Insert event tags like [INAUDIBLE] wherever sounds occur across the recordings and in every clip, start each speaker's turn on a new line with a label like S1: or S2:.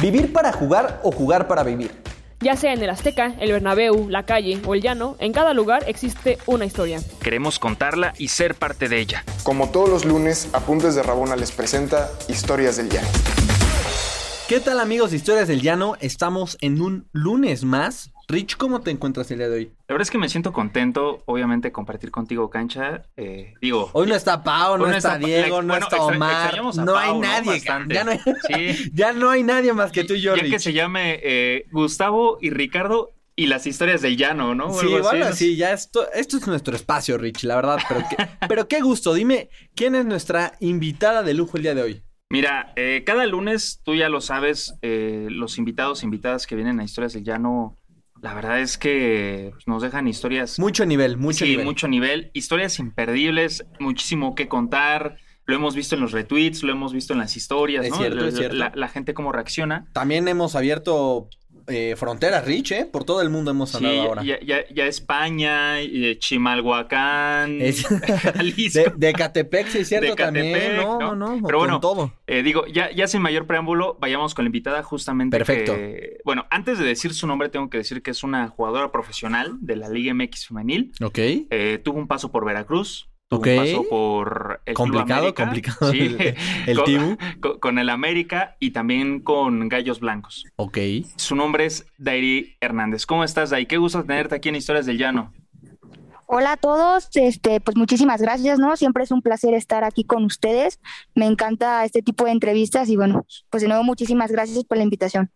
S1: ¿Vivir para jugar o jugar para vivir?
S2: Ya sea en el Azteca, el Bernabéu, la calle o el llano, en cada lugar existe una historia.
S3: Queremos contarla y ser parte de ella.
S4: Como todos los lunes, Apuntes de Rabona les presenta Historias del Llano.
S1: ¿Qué tal amigos de Historias del Llano? Estamos en un lunes más. Rich, ¿cómo te encuentras el día de hoy?
S3: La verdad es que me siento contento, obviamente, compartir contigo cancha. Eh, digo.
S1: Hoy no está Pau, no, está, Diego, no está Omar. no hay nadie. Ya, no hay, [LAUGHS] [LAUGHS] ya no hay nadie más que tú y yo.
S3: Ya que se llame eh, Gustavo y Ricardo y las historias del llano, ¿no?
S1: sí, bueno, sí, ya esto, esto es nuestro espacio, Rich, la verdad. Pero qué, [LAUGHS] pero qué gusto. Dime, ¿quién es nuestra invitada de lujo el día de hoy?
S3: Mira, eh, cada lunes, tú ya lo sabes, los invitados, invitadas que vienen a Historias del Llano la verdad es que nos dejan historias.
S1: Mucho nivel, mucho
S3: sí,
S1: nivel.
S3: mucho nivel. Historias imperdibles, muchísimo que contar. Lo hemos visto en los retweets, lo hemos visto en las historias,
S1: es Cierto,
S3: la,
S1: es cierto.
S3: La, gente cómo reacciona.
S1: También hemos abierto eh, fronteras, Rich, ¿eh? Por todo el mundo hemos hablado ahora.
S3: Ya, ya, ya España, y Chimalhuacán, [LAUGHS]
S1: Jalisco. De, Catepec, sí es cierto, también. No, no, no.
S3: Pero bueno, todo. Eh, digo, ya, ya sin mayor preámbulo, vayamos con la invitada justamente.
S1: Perfecto.
S3: bueno, antes de decir su nombre, tengo que decir que es una jugadora profesional de la Liga MX Femenil.
S1: Ok.
S3: Eh, tuvo un paso por Veracruz,
S1: Ok.
S3: Un paso por el
S1: complicado,
S3: Club América,
S1: complicado.
S3: sí,
S1: el, el [LAUGHS]
S3: con,
S1: Tibu.
S3: Con, con el América y también con Gallos Blancos.
S1: Ok.
S3: Su nombre es Dairi Hernández. ¿Cómo estás, Dairi? Qué gusto tenerte aquí en Historias del Llano.
S5: Hola a todos, este, pues muchísimas gracias, ¿no? Siempre es un placer estar aquí con ustedes. Me encanta este tipo de entrevistas y bueno, pues de nuevo muchísimas gracias por la invitación.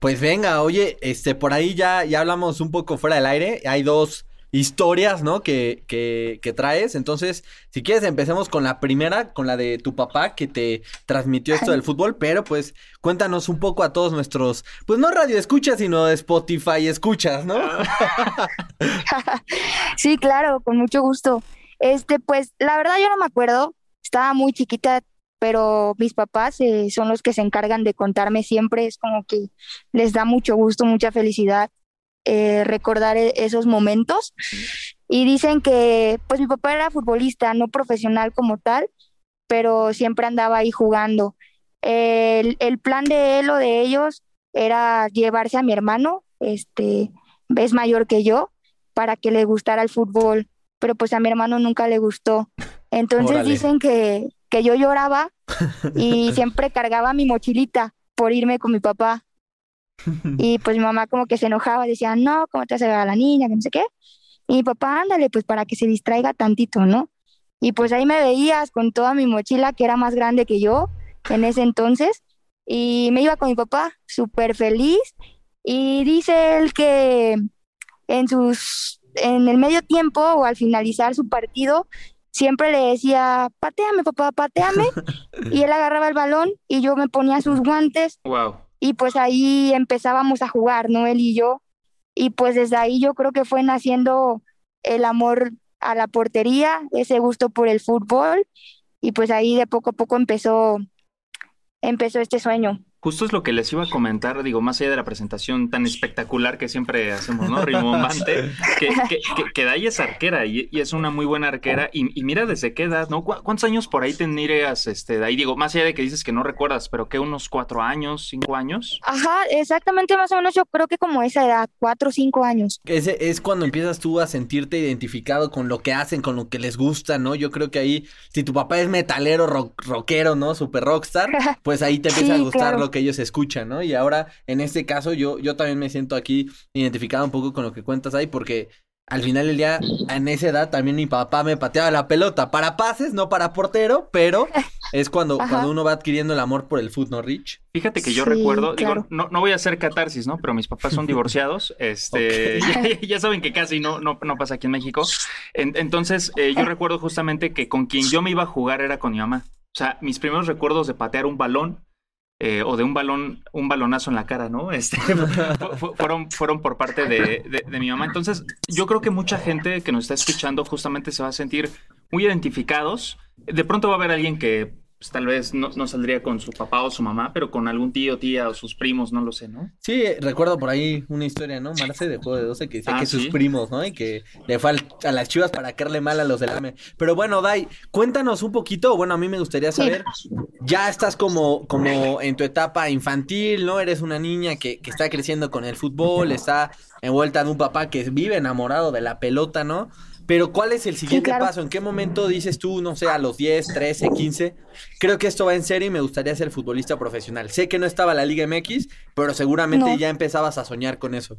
S1: Pues venga, oye, este, por ahí ya, ya hablamos un poco fuera del aire. Hay dos historias, ¿no? Que, que, que, traes. Entonces, si quieres, empecemos con la primera, con la de tu papá que te transmitió esto del fútbol, pero pues cuéntanos un poco a todos nuestros, pues no radio escuchas, sino Spotify escuchas, ¿no? [LAUGHS]
S5: sí, claro, con mucho gusto. Este, pues la verdad yo no me acuerdo, estaba muy chiquita, pero mis papás eh, son los que se encargan de contarme siempre, es como que les da mucho gusto, mucha felicidad eh, recordar esos momentos. Y dicen que, pues mi papá era futbolista, no profesional como tal, pero siempre andaba ahí jugando. El, el, plan de él o de ellos era llevarse a mi hermano, este, es mayor que yo, para que le gustara el fútbol, pero pues a mi hermano nunca le gustó. Entonces Órale. dicen que, que yo lloraba [LAUGHS] y siempre cargaba mi mochilita por irme con mi papá. Y [LAUGHS] pues mi mamá como que se enojaba, decía, no, ¿cómo te vas a llevar a la niña? Que no sé qué. Y mi papá, ándale, pues para que se distraiga tantito, ¿no? Y pues ahí me veías con toda mi mochila, que era más grande que yo en ese entonces, y me iba con mi papá, súper feliz. Y dice él que en sus, en el medio tiempo o al finalizar su partido, siempre le decía, pateame, papá, pateame. [LAUGHS] y él agarraba el balón y yo me ponía sus guantes.
S3: Wow
S5: y pues ahí empezábamos a jugar, ¿no? Él y yo. Y pues desde ahí yo creo que fue naciendo el amor a la portería, ese gusto por el fútbol y pues ahí de poco a poco empezó empezó este sueño.
S3: Justo es lo que les iba a comentar, digo, más allá de la presentación tan espectacular que siempre hacemos, ¿no? Rimbombante, [LAUGHS] que, que, que, que Day es arquera y, y, es una muy buena arquera. Y, y, mira desde qué edad, ¿no? ¿Cuántos años por ahí tendrías, este, Day? Digo, más allá de que dices que no recuerdas, pero que unos cuatro años, cinco años.
S5: Ajá, exactamente, más o menos yo creo que como esa edad, cuatro o cinco años.
S1: Ese es cuando empiezas tú a sentirte identificado con lo que hacen, con lo que les gusta, ¿no? Yo creo que ahí, si tu papá es metalero, rock, rockero, ¿no? Super rockstar, [LAUGHS] pues ahí te empieza sí, a gustar
S5: claro.
S1: lo que ellos escuchan, ¿no? Y ahora, en este caso, yo, yo también me siento aquí identificado un poco con lo que cuentas ahí, porque al final del día, en esa edad, también mi papá me pateaba la pelota para pases, no para portero, pero es cuando, cuando uno va adquiriendo el amor por el fútbol, ¿no, Rich?
S3: Fíjate que yo sí, recuerdo, claro. digo, no, no voy a hacer catarsis, ¿no? Pero mis papás son [LAUGHS] divorciados, este, okay. [LAUGHS] ya, ya, saben que casi no, no, no pasa aquí en México. En, entonces, eh, yo recuerdo justamente que con quien yo me iba a jugar era con mi mamá. O sea, mis primeros recuerdos de patear un balón eh, o de un balón, un balonazo en la cara, ¿no? Este, [LAUGHS] fueron, fueron por parte de, de, de, mi mamá. Entonces, yo creo que mucha gente que nos está escuchando justamente se va a sentir muy identificados. De pronto va a haber alguien que pues tal vez no, no, saldría con su papá o su mamá, pero con algún tío, tía o sus primos, no lo sé, ¿no?
S1: Sí, recuerdo por ahí una historia, ¿no? Marce de Juego de 12 que decía ah, que sus primos, ¿no? Y que le fue a las chivas para caerle mal a los del AME. Pero bueno, Dai, cuéntanos un poquito, bueno, a mí me gustaría saber, ya estás como, como en tu etapa infantil, ¿no? Eres una niña que, que está creciendo con el fútbol, está envuelta en un papá que vive enamorado de la pelota, ¿no? Pero ¿cuál es el siguiente paso? ¿En qué momento dices tú, no sé, a los 10, 13, 15? Creo que esto va en serio y me gustaría ser futbolista profesional. Sé que no estaba la Liga MX, pero seguramente ya empezabas a soñar con eso.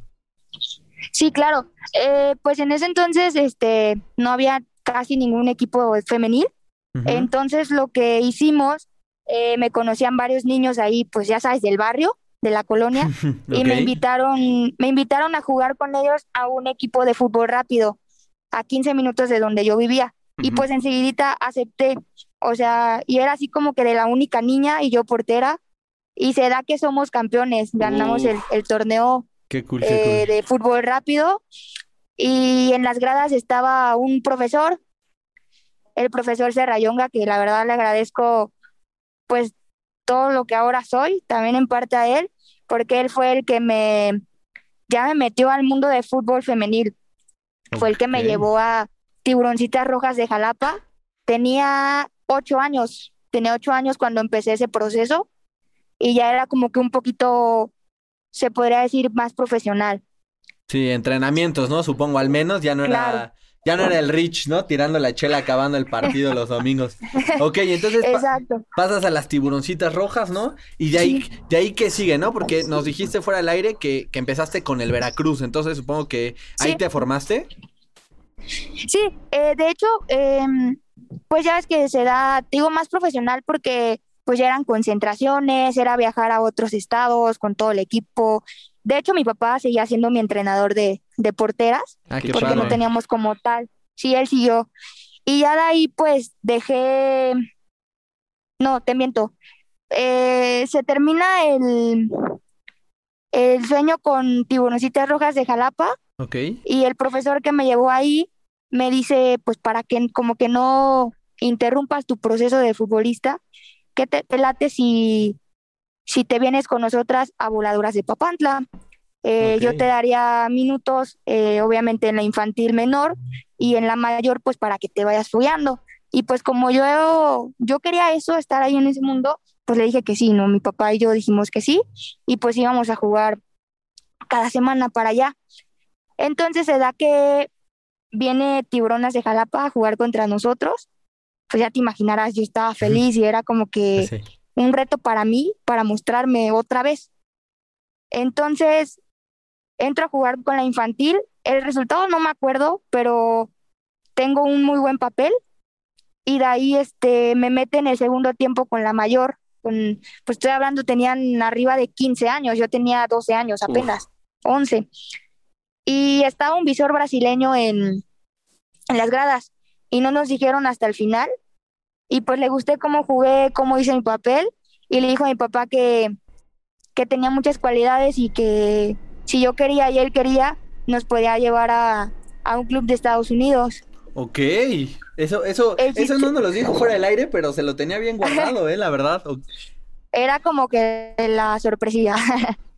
S5: Sí, claro. Eh, pues en ese entonces este, no había casi ningún equipo femenil. Entonces lo que hicimos, eh, me conocían varios niños ahí, pues ya sabes, del barrio, de la colonia, [LAUGHS] y me invitaron, me invitaron a jugar con ellos a un equipo de fútbol rápido a 15 minutos de donde yo vivía. Y pues enseguida acepté, o sea, y era así como que de la única niña y yo portera, y se da que somos campeones, ganamos el, torneo eh, de fútbol rápido, y en las gradas estaba un profesor, el profesor Serrayonga, que la verdad le agradezco pues todo lo que ahora soy, también en parte a él, porque él fue el que me, ya me metió al mundo de fútbol femenil. Fue el que me llevó a Tiburoncitas Rojas de Jalapa. Tenía ocho años, tenía ocho años cuando empecé ese proceso y ya era como que un poquito, se podría decir, más profesional.
S1: Sí, entrenamientos, ¿no? Supongo, al menos ya no era... Ya no era el Rich, ¿no? Tirando la chela acabando el partido los domingos. Ok, entonces pasas a las tiburoncitas rojas, ¿no? Y de ahí, de ahí que sigue, ¿no? Porque nos dijiste fuera del aire que, que empezaste con el Veracruz, entonces supongo que ahí te formaste.
S5: Sí, eh, de hecho, em, pues ya es que se da, digo, más profesional porque pues ya eran concentraciones, era viajar a otros estados con todo el equipo. De hecho, mi papá seguía siendo mi entrenador de, de porteras, ah, porque no teníamos como tal. Sí, él siguió. Y ya de ahí, pues, dejé... No, te miento. Eh, se termina el, el sueño con tiburoncitas rojas de Jalapa.
S1: Ok.
S5: Y el profesor que me llevó ahí me dice, pues, para que como que no interrumpas tu proceso de futbolista, que te, te late si, si te vienes con nosotras a Voladoras de Papantla. Eh, yo te daría minutos, eh, obviamente en la infantil menor y en la mayor, pues para que te vayas follando. Y pues como yo, yo quería eso, estar ahí en ese mundo, pues le dije que sí, ¿no? Mi papá y yo dijimos que sí y pues íbamos a jugar cada semana para allá. Entonces se da que viene Tiburonas de Jalapa a jugar contra nosotros. Pues ya te imaginarás, yo estaba feliz y era como que un reto para mí, para mostrarme otra vez. Entonces entro a jugar con la infantil. El resultado no me acuerdo, pero tengo un muy buen papel. Y de ahí este, me mete en el segundo tiempo con la mayor. Con, pues estoy hablando, tenían arriba de 15 años, yo tenía 12 años apenas, 11. Y estaba un visor brasileño en, en las gradas y no nos dijeron hasta el final. Y pues le gusté cómo jugué, cómo hice mi papel y le dijo a mi papá que, que tenía muchas cualidades y que si yo quería y él quería, nos podía llevar a, un club de Estados Unidos.
S1: Ok, eso, eso, eso no nos lo dijo fuera del aire, pero se lo tenía bien guardado, [LAUGHS] eh, la verdad.
S5: Era como que la sorpresilla. [LAUGHS]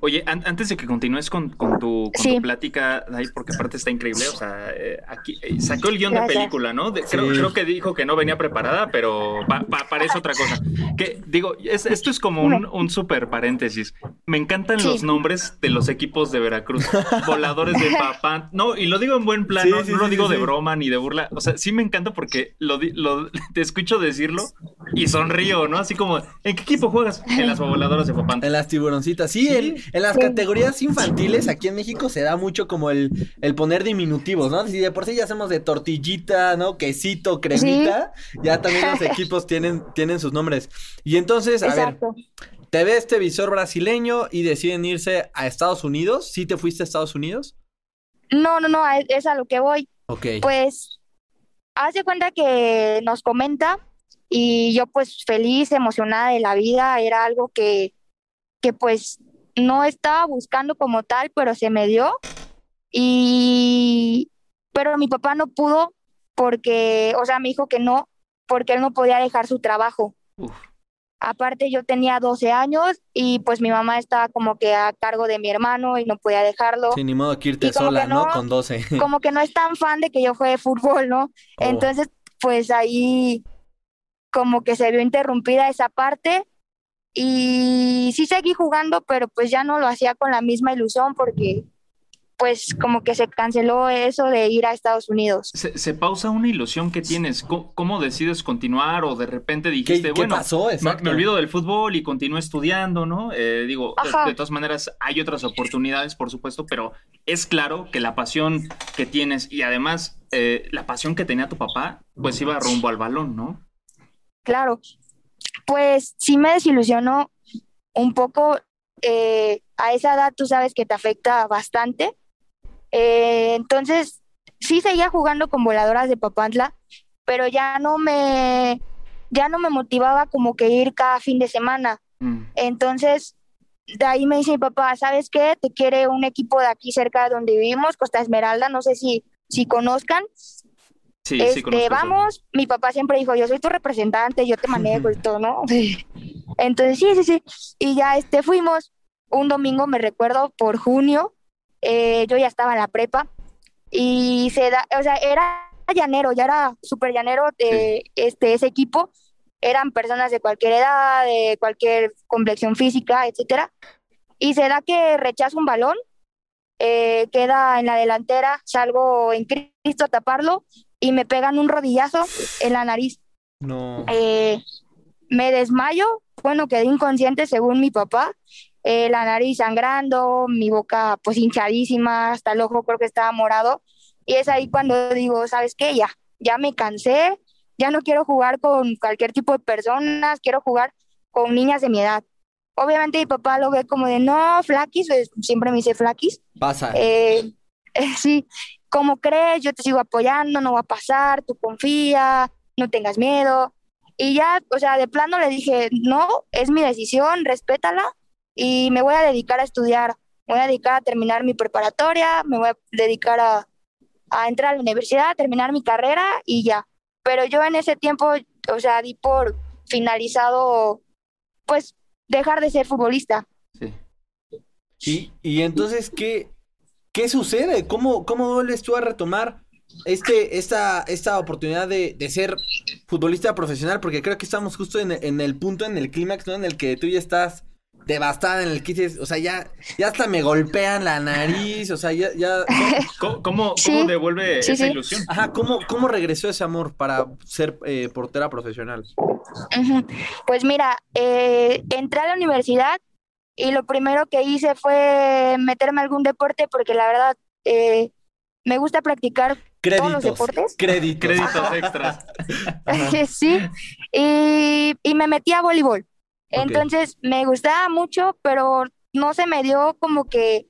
S3: Oye, antes de que continúes con, con, tu, con tu plática, porque aparte está increíble, o sea, eh, aquí eh, sacó el guion de película, ¿no? creo, creo, que dijo que no venía preparada, pero parece otra cosa. Que digo, esto es como un, un super paréntesis. Me encantan los nombres de los equipos de Veracruz. Voladores de [LAUGHS] papá. No, y lo digo en buen plan, no, lo digo de broma ni de burla. O sea, sí me encanta porque lo, lo, [LAUGHS] te escucho decirlo y sonrío, ¿no? Así como, ¿en qué equipo juegas? En las voladoras de papá.
S1: En las tiburoncitas, sí, en, en las categorías infantiles aquí en México se da mucho como el, el poner diminutivos, ¿no? Si de por sí ya hacemos de tortillita, ¿no? Quesito, cremita, ya también los [LAUGHS] equipos tienen, tienen sus nombres. Y entonces, a ver, te ve este visor brasileño y deciden irse a Estados Unidos. ¿Sí te fuiste a Estados Unidos?
S5: No, no, no, es a lo que voy.
S1: Ok.
S5: Pues, hace cuenta que nos comenta y yo pues feliz, emocionada de la vida, era algo que, que pues no estaba buscando como tal, pero se me dio. Y, pero mi papá no pudo porque, o sea, me dijo que no, porque él no podía dejar su trabajo. Aparte yo tenía 12 años y pues mi mamá estaba como que a cargo de mi hermano y no podía dejarlo.
S1: Sí, ni modo que irte sola, no, Con 12. [LAUGHS]
S5: Como que no es tan fan de que yo juegue fútbol, ¿no? Oh. Entonces, pues ahí como que se vio interrumpida esa parte y sí seguí jugando, pero pues ya no lo hacía con la misma ilusión porque pues como que se canceló eso de ir a Estados Unidos.
S3: Se, pausa una ilusión que tienes. ¿Cómo, decides continuar? O de repente dijiste, bueno,
S1: pasó?
S3: Me, olvido del fútbol y continúo estudiando, ¿no? Eh, digo, de, todas maneras, hay otras oportunidades, por supuesto, pero es claro que la pasión que tienes y además eh, la pasión que tenía tu papá, pues iba rumbo al balón, ¿no?
S5: Claro. Pues sí me desilusionó un poco. Eh, a esa edad tú sabes que te afecta bastante eh, entonces, sí seguía jugando con voladoras de Papantla, pero ya no me, ya no me motivaba como que ir cada fin de semana. Mm. Entonces, de ahí me dice mi papá, ¿sabes qué? Te quiere un equipo de aquí cerca de donde vivimos, Costa Esmeralda, no sé si, si conozcan.
S3: Sí, sí
S5: este, vamos, mi papá siempre dijo, yo soy tu representante, yo te manejo y todo, ¿no? [LAUGHS] Entonces, sí, sí, sí. Y ya este, fuimos un domingo, me recuerdo, por junio, eh, yo ya estaba en la prepa y se da, o sea, era llanero, ya era súper llanero de este, ese equipo. Eran personas de cualquier edad, de cualquier complexión física, etcétera. Y se da que rechazo un balón, eh, queda en la delantera, salgo en Cristo a taparlo y me pegan un rodillazo en la nariz.
S1: No.
S5: Eh, me desmayo, bueno, quedé inconsciente según mi papá eh, la nariz sangrando, mi boca pues hinchadísima, hasta el ojo creo que estaba morado. Y es ahí cuando digo, ¿sabes qué? Ya, ya me cansé, ya no quiero jugar con cualquier tipo de personas, quiero jugar con niñas de mi edad. Obviamente mi papá lo ve como de, no, flaquis, pues, siempre me dice flaquis.
S1: Pasa.
S5: Eh, [LAUGHS] sí, como crees, yo te sigo apoyando, no va a pasar, tú confía, no tengas miedo. Y ya, o sea, de plano le dije, no, es mi decisión, respétala y me voy a dedicar a estudiar, voy a dedicar a terminar mi preparatoria, me voy a dedicar a, entrar a la universidad, a terminar mi carrera y ya. Pero yo en ese tiempo, o sea, di por finalizado, pues, dejar de ser futbolista.
S1: Sí. Y, y entonces, ¿qué, qué sucede? ¿Cómo, ¿Cómo vuelves tú a retomar este, esta, esta oportunidad de, ser futbolista profesional? Porque creo que estamos justo en, en el punto, en el clímax, ¿no? En el que tú ya estás devastada en el que dices, o sea, ya, ya hasta me golpean la nariz, o sea, ya... ya [LAUGHS]
S3: ¿Cómo, devuelve esa ilusión?
S1: Ajá, ¿cómo, ¿cómo regresó ese amor para ser eh, portera profesional?
S5: Pues mira, eh, entré a la universidad y lo primero que hice fue meterme a algún deporte porque la verdad eh, me gusta practicar todos los deportes.
S1: Créditos.
S3: Créditos extras. [LAUGHS]
S5: sí, y, y me metí a voleibol. Entonces me gustaba mucho, pero no se me dio como que,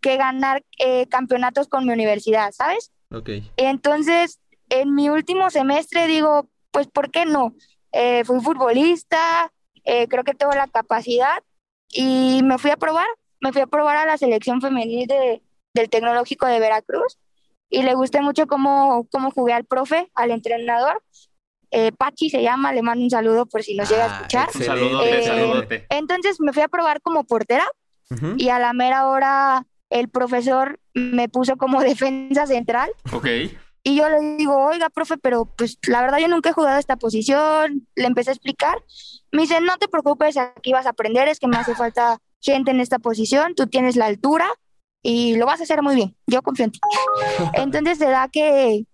S5: que ganar eh, campeonatos con mi universidad, ¿sabes?
S1: Ok.
S5: Entonces, en mi último semestre digo, pues, ¿por qué no? Eh, fui futbolista, eh, creo que tengo la capacidad y me fui a probar, me fui a probar a la selección femenil de, del Tecnológico de Veracruz y le gusté mucho cómo, cómo jugué al profe, al entrenador eh, Pachi se llama, le mando un saludo por si nos llega a ah, escuchar.
S3: Saludote,
S5: eh, Entonces me fui a probar como portera y a la mera hora el profesor me puso como [LAUGHS] defensa central.
S3: Ok.
S5: Y yo le digo, oiga, profe, pero pues la verdad yo nunca he jugado esta posición. Le empecé a explicar. Me dice, no te preocupes, aquí vas a aprender, es que me hace falta gente en esta posición, tú tienes la altura y lo vas a hacer muy bien. Yo confío en ti. [LAUGHS] Entonces se da que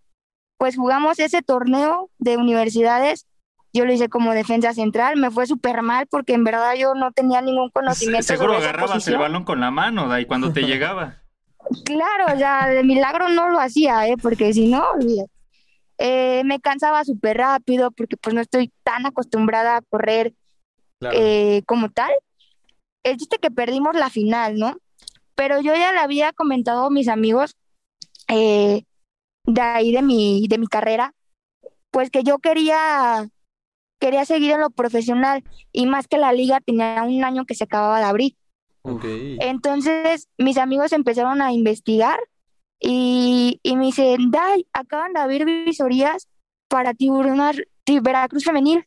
S5: pues jugamos ese torneo de universidades. Yo lo hice como defensa central, me fue súper mal porque en verdad yo no tenía ningún conocimiento.
S3: Seguro agarrabas el balón con la mano, ahí cuando te [LAUGHS] llegaba.
S5: Claro, ya de milagro no lo hacía, ¿eh? porque si no, eh, me cansaba súper rápido porque pues no estoy tan acostumbrada a correr eh, como tal. El chiste que perdimos la final, ¿no? Pero yo ya le había comentado a mis amigos eh, de ahí de mi, de mi carrera, pues que yo quería, quería seguir en lo profesional y más que la liga tenía un año que se acababa de abrir. Entonces mis amigos empezaron a investigar y, y me dicen, Dai, acaban de abrir visorías para tiburonar Veracruz femenil.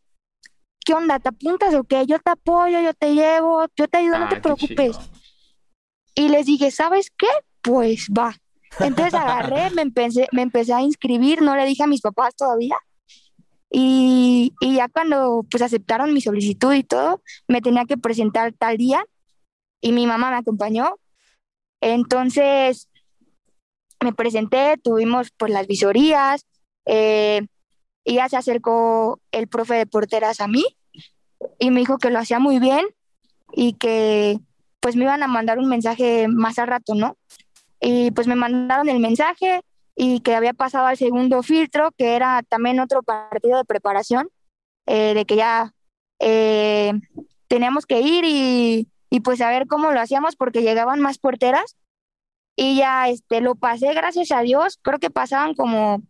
S5: ¿qué onda? ¿Te apuntas o qué? Yo te apoyo, yo te llevo, yo te ayudo, no te preocupes. Y les dije, ¿sabes qué? Pues va. Entonces agarré, me empecé, me empecé a inscribir, no le dije a mis papás todavía. Y, y ya cuando pues aceptaron mi solicitud y todo, me tenía que presentar tal día y mi mamá me acompañó. Entonces me presenté, tuvimos pues las visorías, eh, y ya se acercó el profe de porteras a mí y me dijo que lo hacía muy bien y que pues me iban a mandar un mensaje más al rato, ¿no? Y pues me mandaron el mensaje y que había pasado al segundo filtro, que era también otro partido de preparación, eh, de que ya eh, teníamos que ir y, y, pues a ver cómo lo hacíamos porque llegaban más porteras y ya este, lo pasé, gracias a Dios, creo que pasaban como,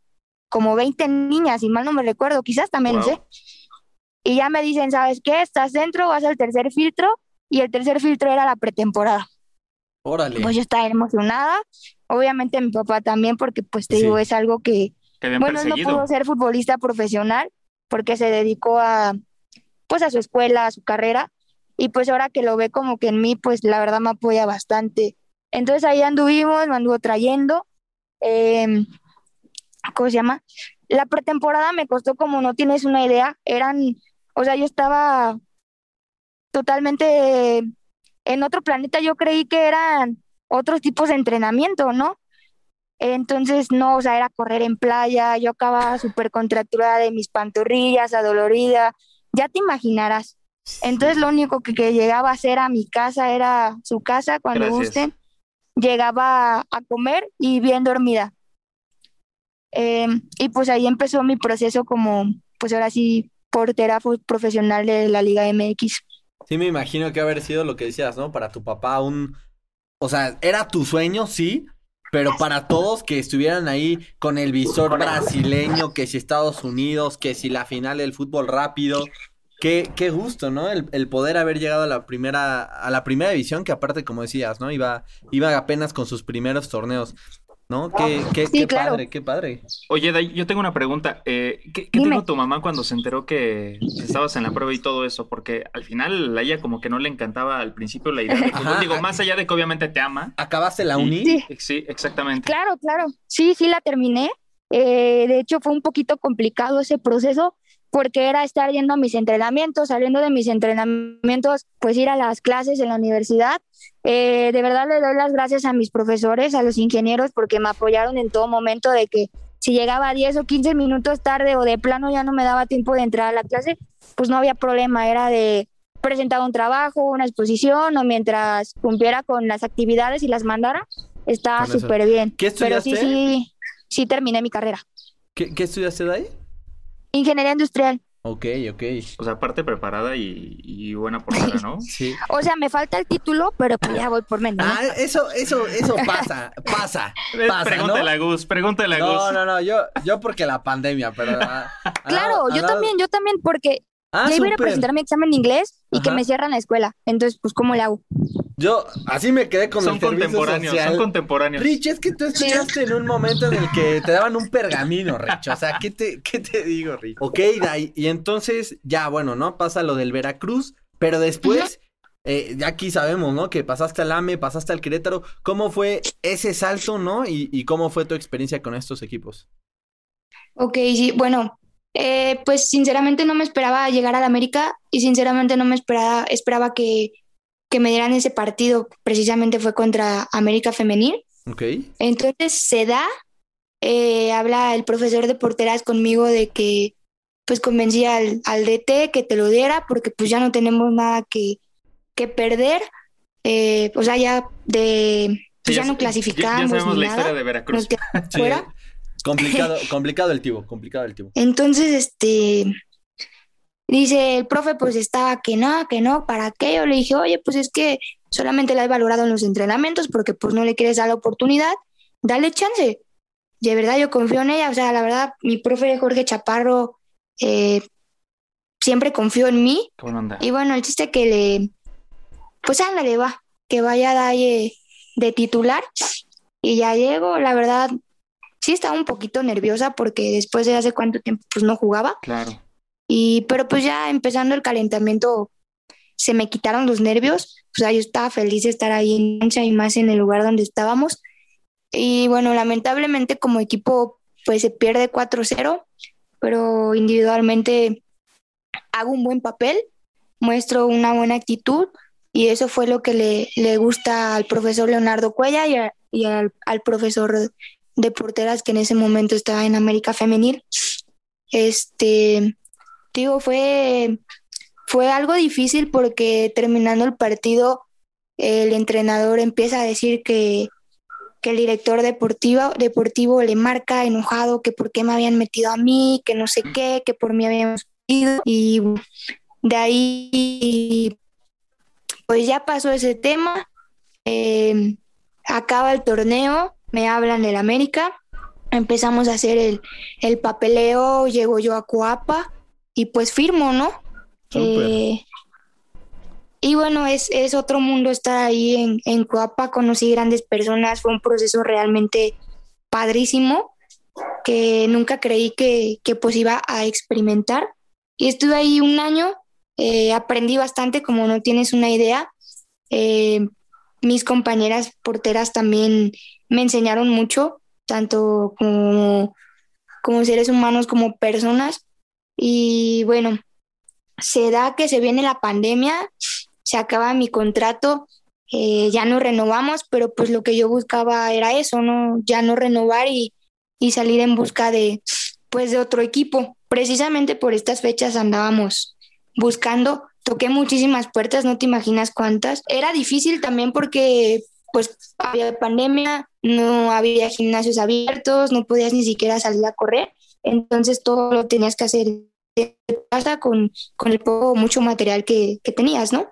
S5: como 20 niñas, y mal no me recuerdo, quizás también, sé. Y ya me dicen, ¿sabes qué? Estás dentro, vas al tercer filtro y el tercer filtro era la pretemporada.
S1: Órale.
S5: Pues yo estaba emocionada, obviamente mi papá también, porque pues te digo, es algo que, bueno, no pudo ser futbolista profesional porque se dedicó a, pues a su escuela, a su carrera, y pues ahora que lo ve como que en mí, pues la verdad me apoya bastante. Entonces ahí anduvimos, me anduvo trayendo. Em, ¿Cómo se llama? La pretemporada me costó como no tienes una idea. Eran, o sea, yo estaba totalmente en otro planeta. Yo creí que eran otros tipos de entrenamiento, ¿no? Entonces, no, o sea, era correr en playa, yo acababa súper contracturada de mis pantorrillas, adolorida, ya te imaginarás. Entonces, lo único que, llegaba a hacer a mi casa era su casa, cuando gusten, llegaba a comer y bien dormida. Em, y pues ahí empezó mi proceso como, pues ahora sí, portera profesional de la Liga MX.
S1: Sí, me imagino que haber sido lo que decías, ¿no? Para tu papá un... O sea, era tu sueño, sí, pero para todos que estuvieran ahí con el visor brasileño, que si Estados Unidos, que si la final del fútbol rápido, qué, qué gusto, ¿no? El, el, poder haber llegado a la primera, a la primera división, que aparte, como decías, ¿no? Iba, iba apenas con sus primeros torneos. ¿No? Qué, qué, qué padre, qué padre.
S3: Oye, Day, yo tengo una pregunta. Eh, ¿Qué, qué dijo tu mamá cuando se enteró que estabas en la prueba y todo eso? Porque al final a ella como que no le encantaba al principio la idea de fútbol. Digo, más allá de que obviamente te ama.
S1: ¿Acabaste la uni?
S3: Sí, exactamente.
S5: Claro, claro. Sí, sí la terminé. Eh, de hecho, fue un poquito complicado ese proceso porque era estar yendo a mis entrenamientos, saliendo de mis entrenamientos, pues ir a las clases en la universidad. Eh, de verdad le doy las gracias a mis profesores, a los ingenieros, porque me apoyaron en todo momento de que si llegaba 10 o 15 minutos tarde o de plano ya no me daba tiempo de entrar a la clase, pues no había problema, era de presentar un trabajo, una exposición o mientras cumpliera con las actividades y las mandara, estaba súper bien.
S1: ¿Qué estudiaste?
S5: Pero sí, sí, sí terminé mi carrera.
S1: ¿Qué, qué estudiaste de ahí?
S5: Ingeniería industrial.
S1: Ok, ok.
S3: O sea, parte preparada y, buena portera, ¿no? [LAUGHS]
S1: sí.
S5: O sea, me falta el título, pero pues ya voy por menos.
S1: Ah, eso, eso, eso pasa, pasa, [LAUGHS] pasa,
S3: Pregúntale a Gus, pregúntale a Gus.
S1: No, no, no, yo, yo porque la pandemia, pero...
S5: Ah, claro, yo también, yo también, porque ah, ya iba a presentar mi examen de inglés y que me cierran la escuela. Entonces, pues, ¿cómo le hago?
S1: Yo así me quedé con
S3: son
S1: el
S3: contemporáneos,
S1: social.
S3: Son contemporáneos.
S1: Rich, es que tú estudiaste en un momento en el que te daban un pergamino, Rich. O sea, ¿qué te, qué te digo, Rich? Ok, Dai, y entonces ya, bueno, ¿no? Pasa lo del Veracruz, pero después, eh, ya aquí sabemos, ¿no? Que pasaste al AME, pasaste al Querétaro. ¿Cómo fue ese salto, no? Y, y cómo fue tu experiencia con estos equipos.
S5: Ok, sí, bueno, eh, pues sinceramente no me esperaba llegar a la América y sinceramente no me esperaba, esperaba que que me dieran ese partido precisamente fue contra América Femenil.
S1: Ok.
S5: Entonces se da, eh, habla el profesor de porteras conmigo de que pues convencía al, al, DT que te lo diera porque pues ya no tenemos nada que, que perder. Eh, o sea, ya de... Pues ya, no clasificamos.
S3: Ya, sabemos la historia de Veracruz. [LAUGHS]
S1: complicado, complicado el tibo, complicado el tibo.
S5: Entonces, este, Dice el profe, pues estaba que no, que no, ¿para qué? Yo le dije, oye, pues es que solamente la he valorado en los entrenamientos porque pues no le quieres dar la oportunidad, dale chance. De verdad yo confío en ella, o sea, la verdad, mi profe Jorge Chaparro eh, siempre confió en mí. Y bueno, el chiste que le, pues ándale, va, que vaya a de, de titular. Y ya llego, la verdad, sí estaba un poquito nerviosa porque después de hace cuánto tiempo pues no jugaba.
S3: Claro
S5: Y, pero pues ya empezando el calentamiento, se me quitaron los nervios. O sea, yo estaba feliz de estar ahí en cancha y más en el lugar donde estábamos. Y bueno, lamentablemente como equipo, pues se pierde 4-0, pero individualmente hago un buen papel, muestro una buena actitud y eso fue lo que le, le gusta al profesor Leonardo Cuella y, al, al, profesor de porteras que en ese momento estaba en América Femenil. Este, digo, fue, fue algo difícil porque terminando el partido el entrenador empieza a decir que, que el director deportivo, deportivo le marca enojado que por qué me habían metido a mí, que no sé qué, que por mí habíamos ido y de ahí pues ya pasó ese tema, em, acaba el torneo, me hablan del América, empezamos a hacer el, el papeleo, llego yo a Coapa y pues firmo, ¿no? Eh, y bueno, es, es, otro mundo estar ahí en, en Coapa, conocí grandes personas, fue un proceso realmente padrísimo que nunca creí que, que pues iba a experimentar. Y estuve ahí un año eh, aprendí bastante, como no tienes una idea. Eh, mis compañeras porteras también me enseñaron mucho, tanto como, como seres humanos como personas. Y bueno, se da que se viene la pandemia, se acaba mi contrato, eh, ya no renovamos, pero pues lo que yo buscaba era eso, ¿no? Ya no renovar y, y salir en busca de, pues, de otro equipo. Precisamente por estas fechas andábamos buscando, toqué muchísimas puertas, no te imaginas cuántas. Era difícil también porque pues había pandemia, no había gimnasios abiertos, no podías ni siquiera salir a correr, entonces todo lo tenías que hacer en casa con, con el poco mucho material que, que tenías, ¿no?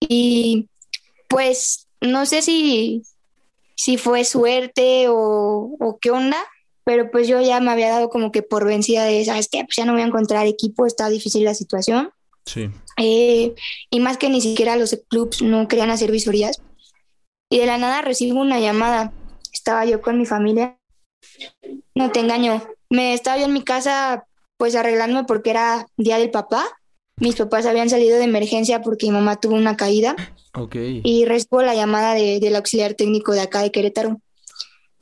S5: Y pues no sé si, si fue suerte o, o, qué onda, pero pues yo ya me había dado como que por vencida de, ¿sabes qué? Pues ya no voy a encontrar equipo, está difícil la situación.
S1: Sí.
S5: Eh, y más que ni siquiera los clubs no querían hacer visorías. Y de la nada recibo una llamada. Estaba yo con mi familia. No te engaño. Me estaba yo en mi casa pues arreglándome porque era día del papá. Mis papás habían salido de emergencia porque mi mamá tuvo una caída.
S1: Ok.
S5: Y recibo la llamada de, del auxiliar técnico de acá de Querétaro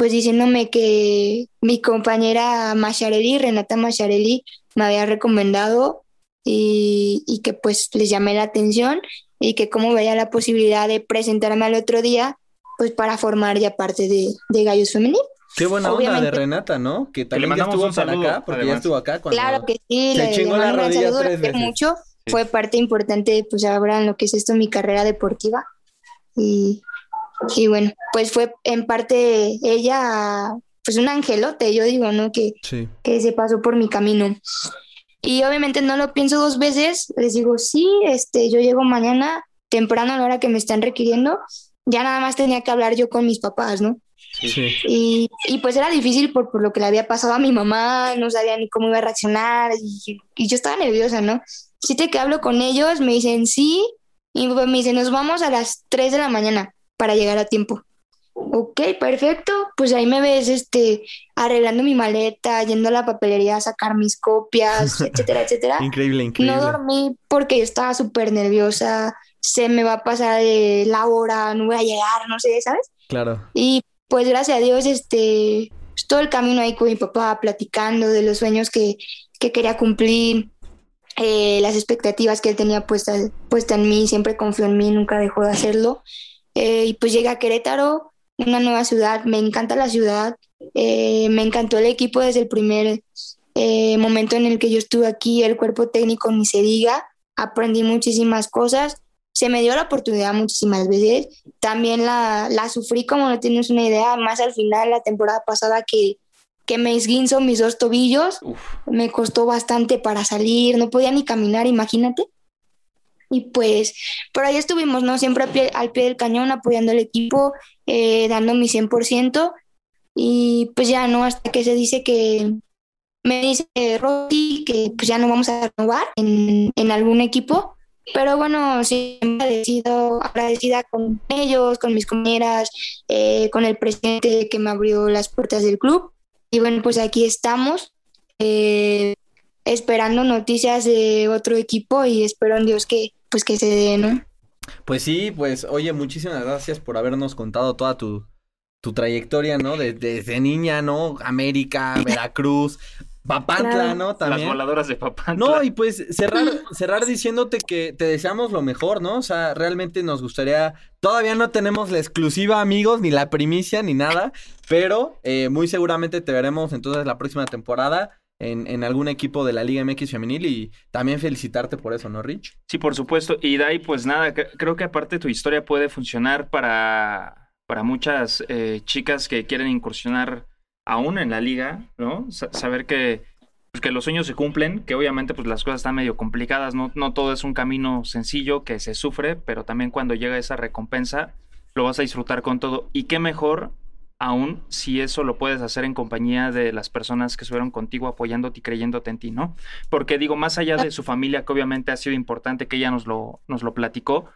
S5: pues diciéndome que mi compañera Macharelli, Renata Macharelli, me había recomendado y, y, que pues les llamé la atención y que como veía la posibilidad de presentarme al otro día, pues para formar ya parte de, de Gallos Femenil.
S1: Qué buena onda de Renata, ¿no? Que también ya estuvo para acá, porque ya estuvo acá. Cuando
S5: claro que sí, le, chingó le la rodilla tres veces. mucho. Fue parte importante, pues ahora en lo que es esto, mi carrera deportiva. Y, y bueno, pues fue en parte ella, pues un angelote, yo digo, ¿no? Que, que se pasó por mi camino. Y obviamente no lo pienso dos veces, les digo, sí, este, yo llego mañana temprano a la hora que me están requiriendo, ya nada más tenía que hablar yo con mis papás, ¿no?
S1: Sí.
S5: Y, y, pues era difícil por, por, lo que le había pasado a mi mamá, no sabía ni cómo iba a reaccionar y, y yo estaba nerviosa, ¿no? Sí te que hablo con ellos, me dicen sí, y me dicen, nos vamos a las 3 de la mañana para llegar a tiempo. Ok, perfecto. Pues ahí me ves este, arreglando mi maleta, yendo a la papelería a sacar mis copias, [LAUGHS] etcétera, etcétera.
S1: increíble, increíble.
S5: No dormí porque yo estaba súper nerviosa, se me va a pasar la hora, no voy a llegar, no sé, ¿sabes?
S1: Claro.
S5: Y pues gracias a Dios, este, pues, todo el camino ahí con mi papá, platicando de los sueños que, que quería cumplir, eh, las expectativas que él tenía puestas puesta en mí, siempre confió en mí, nunca dejó de hacerlo. Eh, y pues llegué a Querétaro, una nueva ciudad, me encanta la ciudad, eh, me encantó el equipo desde el primer momento en el que yo estuve aquí, el cuerpo técnico ni se diga, aprendí muchísimas cosas, se me dio la oportunidad muchísimas veces, también la, la sufrí como no tienes una idea, más al final la temporada pasada que, que me esguinzo mis dos tobillos, Uf. me costó bastante para salir, no podía ni caminar, imagínate. Y pues, por ahí estuvimos, ¿no? Siempre al pie, al pie del cañón, apoyando al equipo, eh, dando mi 100%. Y pues ya, ¿no? Hasta que se dice que me dice Rosy que pues ya no vamos a renovar en, en algún equipo. Pero bueno, siempre agradecido, agradecida con ellos, con mis compañeras, eh, con el presidente que me abrió las puertas del club. Y bueno, pues aquí estamos. Eh, esperando noticias de otro equipo y espero en Dios que pues que se dé, ¿no?
S1: Pues sí, pues oye, muchísimas gracias por habernos contado toda tu, tu trayectoria, ¿no? Desde, niña, ¿no? América, [LAUGHS] Veracruz, Papantla, ¿no?
S3: También. Las voladoras de Papantla.
S1: No, y pues cerrar, [LAUGHS] cerrar diciéndote que te deseamos lo mejor, ¿no? O sea, realmente nos gustaría. Todavía no tenemos la exclusiva, amigos, ni la primicia, ni nada. Pero eh, muy seguramente te veremos entonces la próxima temporada en, en, algún equipo de la Liga MX femenil y también felicitarte por eso, ¿no, Rich?
S3: Sí, por supuesto. Y Dai, pues nada, creo que aparte tu historia puede funcionar para, para muchas eh, chicas que quieren incursionar aún en la liga, ¿no? saber que, pues, que los sueños se cumplen, que obviamente pues las cosas están medio complicadas, no, no todo es un camino sencillo que se sufre, pero también cuando llega esa recompensa lo vas a disfrutar con todo. Y qué mejor aún si eso lo puedes hacer en compañía de las personas que estuvieron contigo apoyándote y creyéndote en ti, ¿no? Porque digo, más allá de su familia, que obviamente ha sido importante que ella nos lo, nos lo platicó,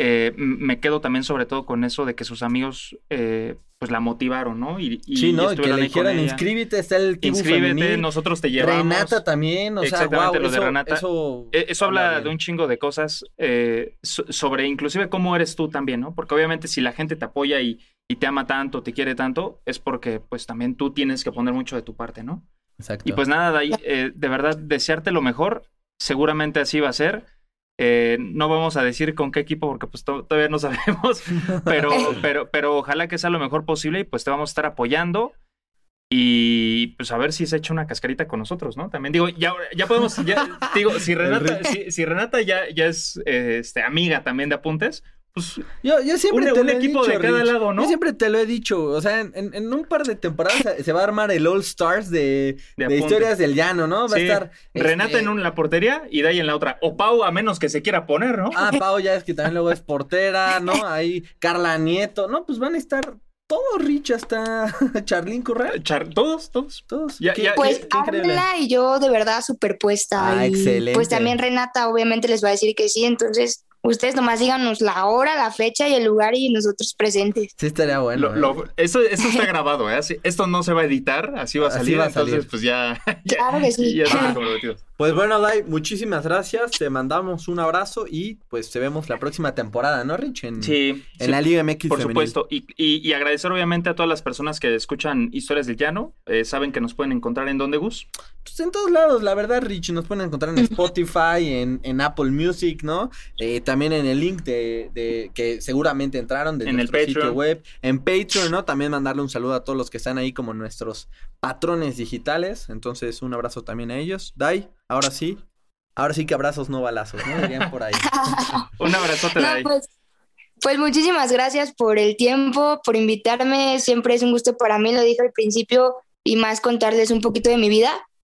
S3: eh, me quedo también sobre todo con eso de que sus amigos eh, pues la motivaron, ¿no?
S1: Y, sí, ¿no? que le dijeran, inscríbete, está el
S3: equipo Inscríbete, nosotros te llevamos.
S1: Renata también, o sea, wow,
S3: lo de Renata. Eso, e, eso habla de un chingo de cosas eh, sobre inclusive cómo eres tú también, ¿no? Porque obviamente si la gente te apoya y, y te ama tanto, te quiere tanto, es porque pues también tú tienes que poner mucho de tu parte, ¿no? Exacto. Y pues nada, de verdad, desearte lo mejor, seguramente así va a ser eh, no vamos a decir con qué equipo porque pues todavía no [LAUGHS] sabemos, [LAUGHS] pero, [LAUGHS] pero, pero ojalá que sea lo mejor posible y pues te vamos a estar apoyando y pues a ver si se echa una cascarita con nosotros, ¿no? También digo, ya, ya podemos, ya, digo, si Renata, si, Renata ya, ya es este, amiga también de apuntes, pues,
S1: yo, yo siempre te
S3: un equipo de cada lado, ¿no?
S1: Yo siempre te lo he dicho, o sea, en, en un par de temporadas se va a armar el All Stars de, de, historias del llano, ¿no? Va a estar
S3: Renata este en una, la portería y Day en la otra, o Pau a menos que se quiera poner, ¿no?
S1: Ah, Pau ya es que también luego es portera, ¿no? [LAUGHS] Ahí Carla Nieto, no, pues van a estar todos, Rich, hasta [LAUGHS] Charlín Correa.
S3: todos, todos, todos.
S5: Ya, pues habla y yo de verdad superpuesta. Ah, y excelente. Pues también Renata obviamente les va a decir que sí, entonces Ustedes nomás díganos la hora, la fecha y el lugar y nosotros presentes.
S1: Sí, estaría bueno.
S3: ¿eh? eso, eso está [LAUGHS] grabado, ¿eh? esto no se va a editar, así va a salir. entonces, pues [LAUGHS] ya.
S5: Claro que sí. [LAUGHS]
S1: pues bueno, Dai, muchísimas gracias. Te mandamos un abrazo y pues te vemos la próxima temporada, ¿no, Rich? En,
S3: sí.
S1: En la Liga MX.
S3: Por supuesto. Y, y, agradecer, obviamente, a todas las personas que escuchan Historias del Llano. Eh, saben que nos pueden encontrar en donde, Gus.
S1: Pues en todos lados, la verdad, Rich. Nos pueden encontrar en [LAUGHS] Spotify, en, en Apple Music, ¿no? Eh, también en el link de, de que seguramente entraron de en nuestro sitio web, en Patreon, ¿no? También mandarle un saludo a todos los que están ahí como nuestros patrones digitales. Entonces, un abrazo también a ellos. Dai, ahora sí. Ahora sí que abrazos, no balazos, ¿no? Dirían por ahí. [LAUGHS]
S3: un abrazote, Dai.
S5: Pues, pues muchísimas gracias por el tiempo, por invitarme. Siempre es un gusto para mí, lo dije al principio, y más contarles un poquito de mi vida.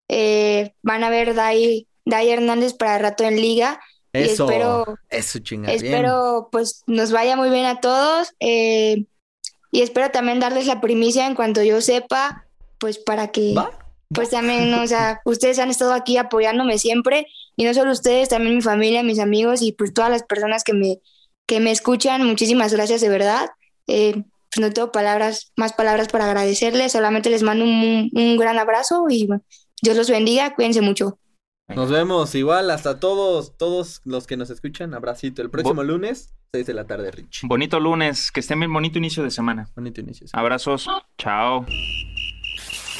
S5: Eh, van a ver Dai, Dai Hernández para rato en liga
S1: eso,
S5: y espero,
S1: eso chingada.
S5: Espero pues nos vaya muy bien a todos eh, y espero también darles la primicia en cuanto yo sepa, pues para que pues también, o sea, [LAUGHS] ustedes han estado aquí apoyándome siempre y no solo ustedes, también mi familia, mis amigos y pues todas las personas que me, que me escuchan, muchísimas gracias de verdad. Eh, pues no tengo palabras, más palabras para agradecerles, solamente les mando un, un gran abrazo y Dios los bendiga, cuídense mucho.
S1: Nos vemos igual hasta todos, todos los que nos escuchan. Abracito. El próximo lunes, 6 de la tarde, Rich.
S3: Bonito lunes, que estén bien bonito inicio de semana.
S1: Bonito inicio.
S3: Abrazos. Chao.